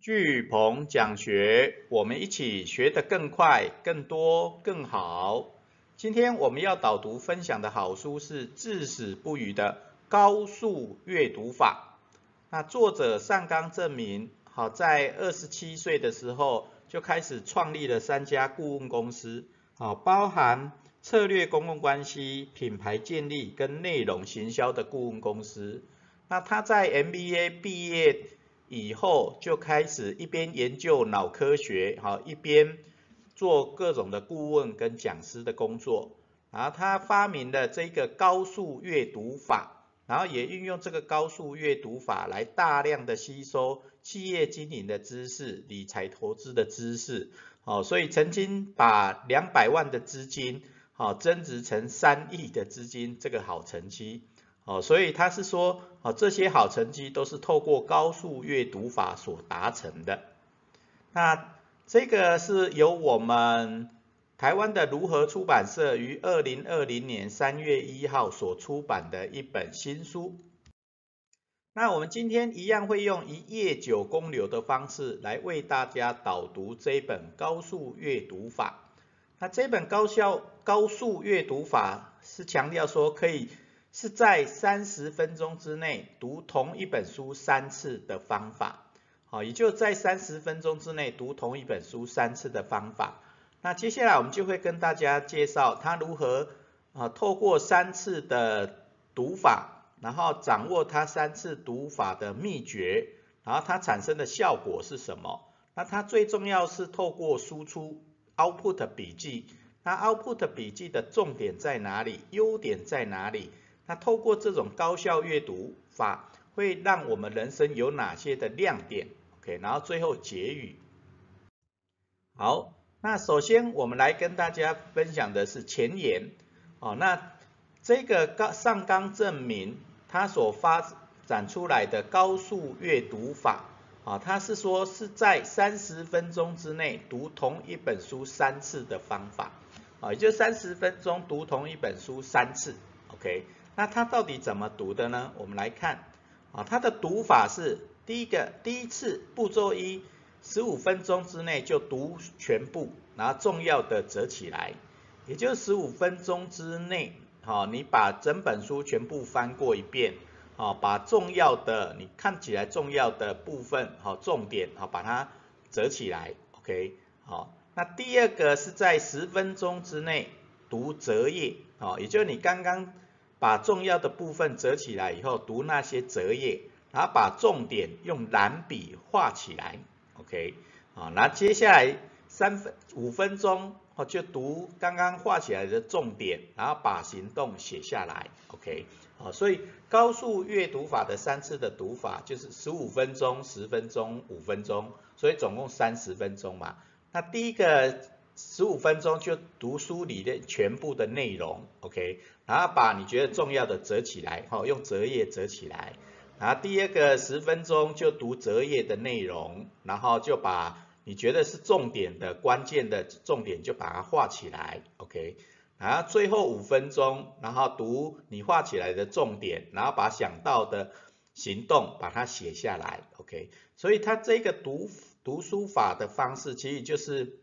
巨鹏讲学，我们一起学得更快、更多、更好。今天我们要导读分享的好书是《至死不渝的高速阅读法》。那作者上纲证明，好在二十七岁的时候就开始创立了三家顾问公司，好包含策略公共关系、品牌建立跟内容行销的顾问公司。那他在 MBA 毕业。以后就开始一边研究脑科学，哈，一边做各种的顾问跟讲师的工作。然后他发明了这个高速阅读法，然后也运用这个高速阅读法来大量的吸收企业经营的知识、理财投资的知识，哦，所以曾经把两百万的资金，好增值成三亿的资金，这个好成绩。哦，所以他是说，哦，这些好成绩都是透过高速阅读法所达成的。那这个是由我们台湾的如何出版社于二零二零年三月一号所出版的一本新书。那我们今天一样会用一页九公流的方式来为大家导读这本高速阅读法。那这本高效高速阅读法是强调说可以。是在三十分钟之内读同一本书三次的方法，好，也就在三十分钟之内读同一本书三次的方法。那接下来我们就会跟大家介绍他如何啊透过三次的读法，然后掌握他三次读法的秘诀，然后它产生的效果是什么？那它最重要是透过输出 output 笔记，那 output 笔记的重点在哪里？优点在哪里？那透过这种高效阅读法，会让我们人生有哪些的亮点？OK，然后最后结语。好，那首先我们来跟大家分享的是前言。哦，那这个高上纲证明它所发展出来的高速阅读法，啊，它是说是在三十分钟之内读同一本书三次的方法，啊，也就三十分钟读同一本书三次，OK。那它到底怎么读的呢？我们来看，啊，它的读法是第一个，第一次步骤一，十五分钟之内就读全部，然后重要的折起来，也就十五分钟之内，好，你把整本书全部翻过一遍，好，把重要的你看起来重要的部分，好，重点，好，把它折起来，OK，好，那第二个是在十分钟之内读折页，好，也就是你刚刚。把重要的部分折起来以后，读那些折页，然后把重点用蓝笔画起来，OK，好，那接下来三分五分钟，哦，就读刚刚画起来的重点，然后把行动写下来，OK，好，所以高速阅读法的三次的读法就是十五分钟、十分钟、五分钟，所以总共三十分钟嘛。那第一个。十五分钟就读书里的全部的内容，OK，然后把你觉得重要的折起来，哈，用折页折起来。然后第二个十分钟就读折页的内容，然后就把你觉得是重点的、关键的重点就把它画起来，OK。然后最后五分钟，然后读你画起来的重点，然后把想到的行动把它写下来，OK。所以它这个读读书法的方式，其实就是。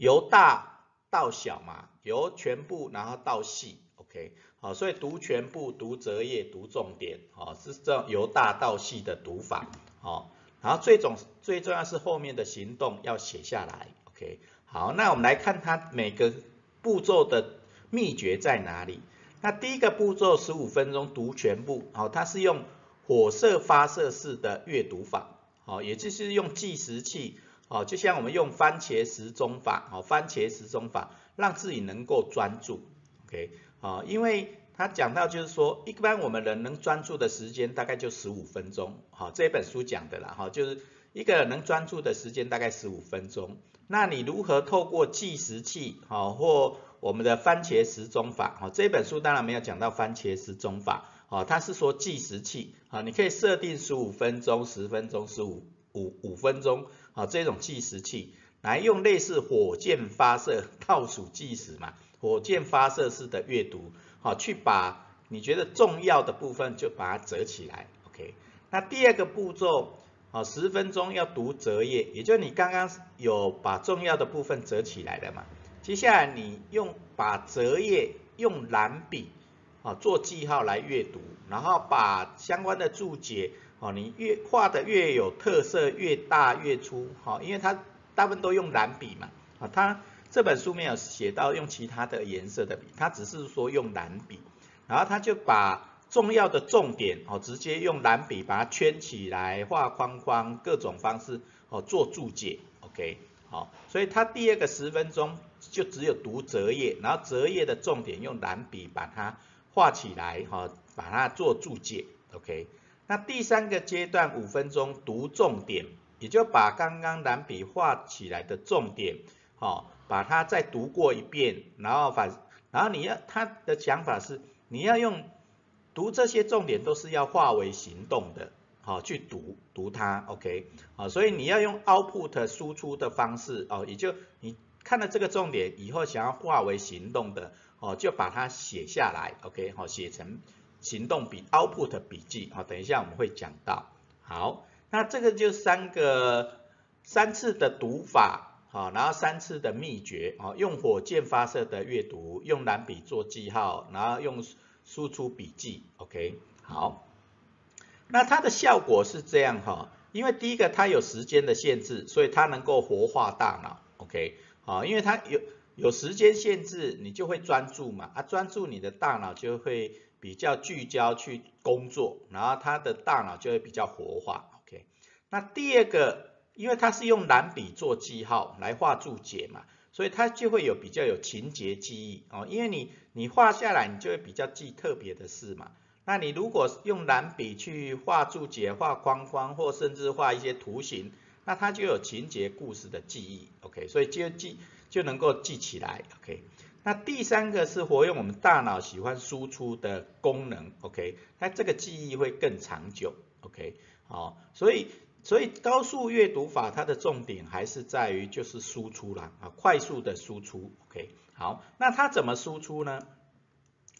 由大到小嘛，由全部然后到细，OK，好，所以读全部、读折页、读重点，好，是这样由大到细的读法，好，然后最重最重要是后面的行动要写下来，OK，好，那我们来看它每个步骤的秘诀在哪里？那第一个步骤十五分钟读全部，好，它是用火射发射式的阅读法，好，也就是用计时器。哦，就像我们用番茄时钟法，哦，番茄时钟法让自己能够专注，OK，啊，因为他讲到就是说，一般我们人能专注的时间大概就十五分钟，好，这本书讲的啦，哈，就是一个人能专注的时间大概十五分钟。那你如何透过计时器，好，或我们的番茄时钟法，好，这本书当然没有讲到番茄时钟法，好，它是说计时器，好，你可以设定十五分钟、十分钟、十五五五分钟。啊，这种计时器来用类似火箭发射倒数计时嘛，火箭发射式的阅读，好，去把你觉得重要的部分就把它折起来，OK。那第二个步骤好，十分钟要读折页，也就是你刚刚有把重要的部分折起来了嘛？接下来你用把折页用蓝笔啊做记号来阅读，然后把相关的注解哦，你越画的越有特色，越大越粗，好，因为它大部分都用蓝笔嘛，啊，它这本书没有写到用其他的颜色的笔，它只是说用蓝笔，然后他就把。重要的重点哦，直接用蓝笔把它圈起来，画框框，各种方式哦做注解，OK，好，所以它第二个十分钟就只有读折页，然后折页的重点用蓝笔把它画起来，哈，把它做注解，OK，那第三个阶段五分钟读重点，也就把刚刚蓝笔画起来的重点，好，把它再读过一遍，然后反，然后你要他的想法是你要用。读这些重点都是要化为行动的，好去读读它，OK，好，所以你要用 output 输出的方式，哦，也就你看了这个重点以后，想要化为行动的，哦，就把它写下来，OK，好，写成行动笔 output 笔记，好，等一下我们会讲到，好，那这个就三个三次的读法，好，然后三次的秘诀，哦，用火箭发射的阅读，用蓝笔做记号，然后用。输出笔记，OK，好，那它的效果是这样哈，因为第一个它有时间的限制，所以它能够活化大脑，OK，好，因为它有有时间限制，你就会专注嘛，啊，专注你的大脑就会比较聚焦去工作，然后他的大脑就会比较活化，OK，那第二个，因为它是用蓝笔做记号来画注解嘛。所以它就会有比较有情节记忆哦，因为你你画下来，你就会比较记特别的事嘛。那你如果用蓝笔去画注解、画框框，或甚至画一些图形，那它就有情节故事的记忆，OK，所以就记就能够记起来，OK。那第三个是活用我们大脑喜欢输出的功能，OK，那这个记忆会更长久，OK，好，所以。所以高速阅读法它的重点还是在于就是输出啦，啊，快速的输出，OK，好，那它怎么输出呢？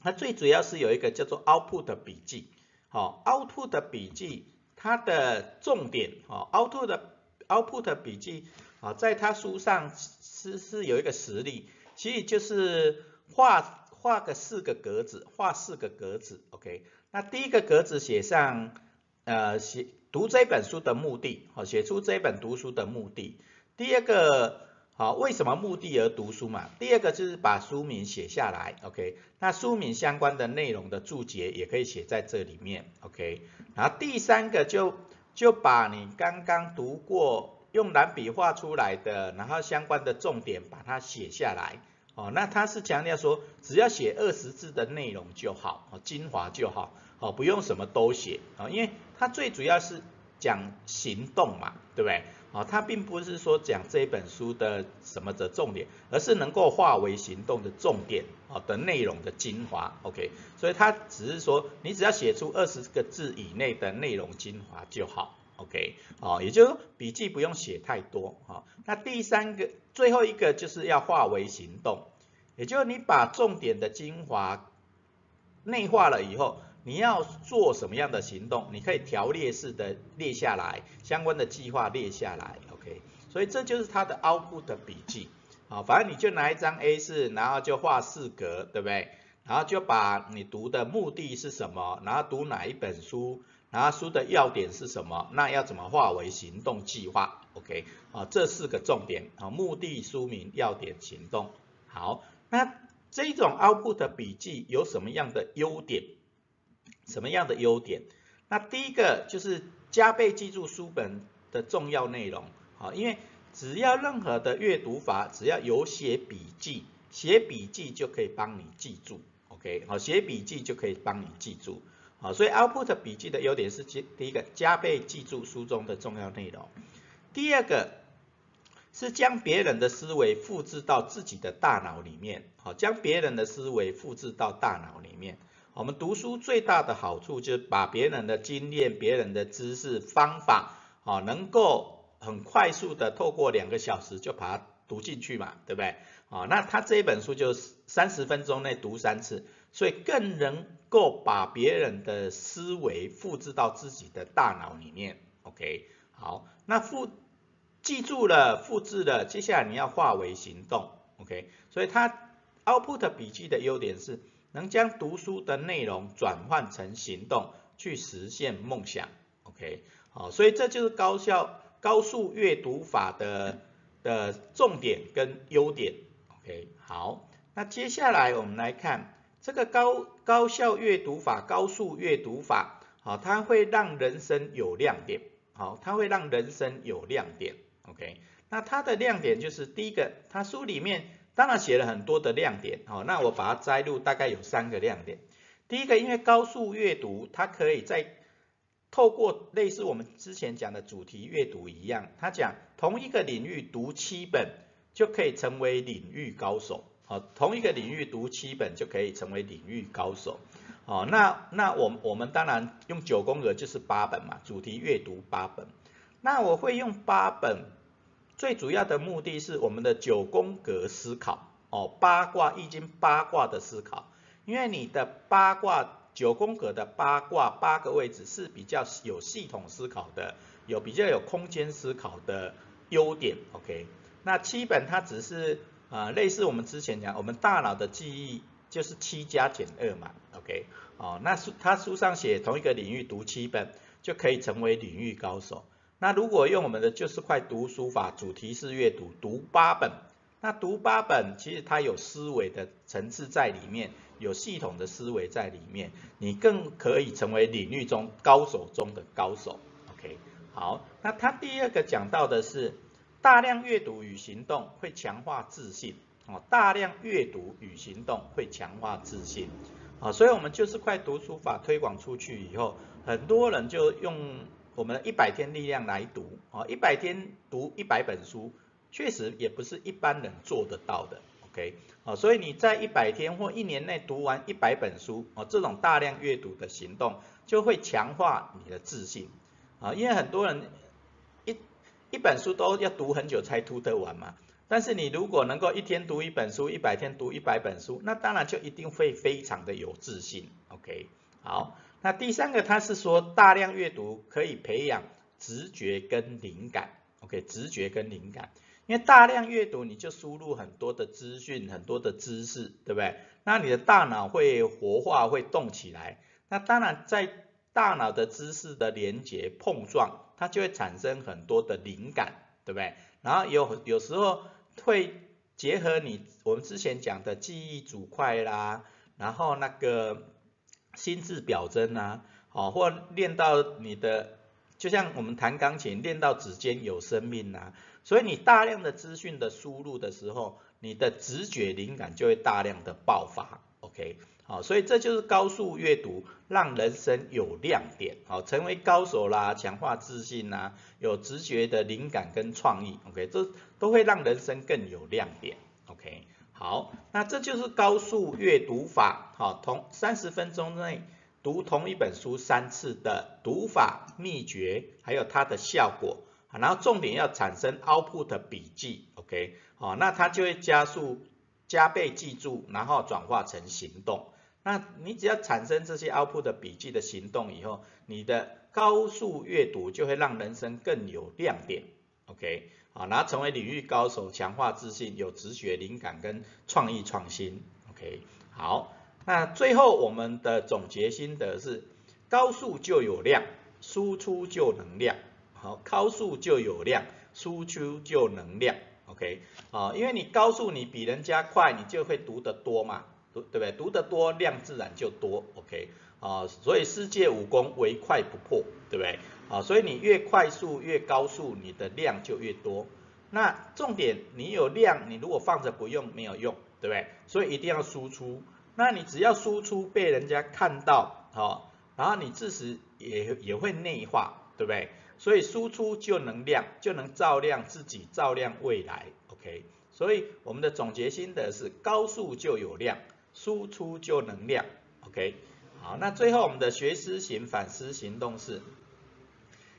它最主要是有一个叫做 output 笔记，好，output 的笔记它的重点，哦，output 的 output 的笔记，啊，在它书上是是有一个实例，其实就是画画个四个格子，画四个格子，OK，那第一个格子写上，呃，写。读这本书的目的，好，写出这本读书的目的。第二个，好，为什么目的而读书嘛？第二个就是把书名写下来，OK。那书名相关的内容的注解也可以写在这里面，OK。然后第三个就就把你刚刚读过用蓝笔画出来的，然后相关的重点把它写下来，哦，那他是强调说只要写二十字的内容就好，哦，精华就好。哦，不用什么都写啊，因为它最主要是讲行动嘛，对不对？哦，它并不是说讲这本书的什么的重点，而是能够化为行动的重点哦的内容的精华，OK？所以他只是说你只要写出二十个字以内的内容精华就好，OK？哦，也就是说笔记不用写太多啊。那第三个最后一个就是要化为行动，也就是你把重点的精华内化了以后。你要做什么样的行动？你可以条列式的列下来，相关的计划列下来，OK。所以这就是它的 output 的笔记，好，反正你就拿一张 A 四，然后就画四格，对不对？然后就把你读的目的是什么，然后读哪一本书，然后书的要点是什么，那要怎么化为行动计划，OK。啊，这四个重点，啊，目的、书名、要点、行动。好，那这种 output 笔记有什么样的优点？什么样的优点？那第一个就是加倍记住书本的重要内容，好，因为只要任何的阅读法，只要有写笔记，写笔记就可以帮你记住，OK，好，写笔记就可以帮你记住，好，所以 output 笔记的优点是第第一个加倍记住书中的重要内容，第二个是将别人的思维复制到自己的大脑里面，好，将别人的思维复制到大脑里面。我们读书最大的好处就是把别人的经验、别人的知识、方法，啊，能够很快速的透过两个小时就把它读进去嘛，对不对？啊，那他这一本书就是三十分钟内读三次，所以更能够把别人的思维复制到自己的大脑里面。OK，好，那复记住了，复制了，接下来你要化为行动，OK？所以它 output 笔记的优点是能将读书的内容转换成行动，去实现梦想，OK？好，所以这就是高效高速阅读法的的重点跟优点，OK？好，那接下来我们来看这个高高效阅读法、高速阅读法，好，它会让人生有亮点，好，它会让人生有亮点。OK，那它的亮点就是第一个，它书里面当然写了很多的亮点，好，那我把它摘录，大概有三个亮点。第一个，因为高速阅读，它可以在透过类似我们之前讲的主题阅读一样，它讲同一个领域读七本就可以成为领域高手，好，同一个领域读七本就可以成为领域高手，好，那那我我们当然用九宫格就是八本嘛，主题阅读八本。那我会用八本，最主要的目的是我们的九宫格思考哦，八卦易经八卦的思考，因为你的八卦九宫格的八卦八个位置是比较有系统思考的，有比较有空间思考的优点，OK？那七本它只是啊类似我们之前讲，我们大脑的记忆就是七加减二嘛，OK？哦，那书他书上写同一个领域读七本就可以成为领域高手。那如果用我们的就是快读书法，主题式阅读，读八本，那读八本其实它有思维的层次在里面，有系统的思维在里面，你更可以成为领域中高手中的高手。OK，好，那他第二个讲到的是大量阅读与行动会强化自信，哦，大量阅读与行动会强化自信，啊，所以我们就是快读书法推广出去以后，很多人就用。我们的一百天力量来读啊，一百天读一百本书，确实也不是一般人做得到的，OK，啊，所以你在一百天或一年内读完一百本书，啊，这种大量阅读的行动就会强化你的自信，啊，因为很多人一一本书都要读很久才读得完嘛，但是你如果能够一天读一本书，一百天读一百本书，那当然就一定会非常的有自信，OK，好。那第三个，他是说大量阅读可以培养直觉跟灵感，OK，直觉跟灵感，因为大量阅读你就输入很多的资讯，很多的知识，对不对？那你的大脑会活化，会动起来，那当然在大脑的知识的连接碰撞，它就会产生很多的灵感，对不对？然后有有时候会结合你我们之前讲的记忆组块啦，然后那个。心智表征啊，哦，或练到你的，就像我们弹钢琴练到指尖有生命啊，所以你大量的资讯的输入的时候，你的直觉灵感就会大量的爆发，OK，好，所以这就是高速阅读，让人生有亮点，好，成为高手啦，强化自信呐，有直觉的灵感跟创意，OK，这都会让人生更有亮点，OK。好，那这就是高速阅读法，好，同三十分钟内读同一本书三次的读法秘诀，还有它的效果，然后重点要产生 output 笔记，OK，好，那它就会加速加倍记住，然后转化成行动。那你只要产生这些 output 笔记的行动以后，你的高速阅读就会让人生更有亮点，OK。啊，然后成为领域高手，强化自信，有直觉、灵感跟创意创新。OK，好，那最后我们的总结心得是：高速就有量，输出就能量。好，高速就有量，输出就能量。OK，啊，因为你高速，你比人家快，你就会读得多嘛，读对不对？读得多，量自然就多。OK，啊，所以世界武功唯快不破，对不对？啊，所以你越快速越高速，你的量就越多。那重点，你有量，你如果放着不用没有用，对不对？所以一定要输出。那你只要输出被人家看到，好，然后你自己也也会内化，对不对？所以输出就能量，就能照亮自己，照亮未来。OK，所以我们的总结心得是：高速就有量，输出就能量。OK，好，那最后我们的学思行反思行动是。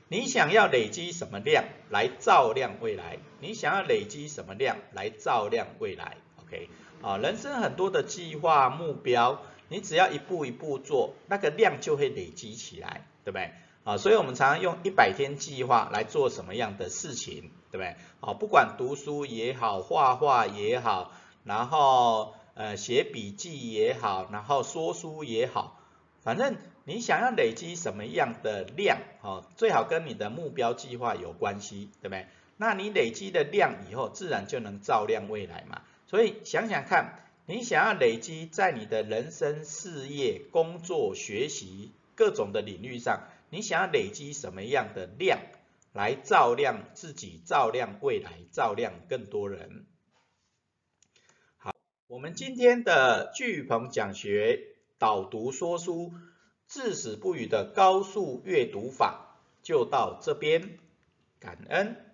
你想要累积什么量来照亮未来？你想要累积什么量来照亮未来？OK，啊，人生很多的计划目标，你只要一步一步做，那个量就会累积起来，对不对？啊，所以我们常常用一百天计划来做什么样的事情，对不对？啊，不管读书也好，画画也好，然后呃写笔记也好，然后说书也好，反正你想要累积什么样的量，哦，最好跟你的目标计划有关系，对不对？那你累积的量以后，自然就能照亮未来嘛。所以想想看，你想要累积在你的人生、事业、工作、学习各种的领域上。你想要累积什么样的量来照亮自己，照亮未来，照亮更多人？好，我们今天的巨鹏讲学导读说书至死不渝的高速阅读法就到这边，感恩。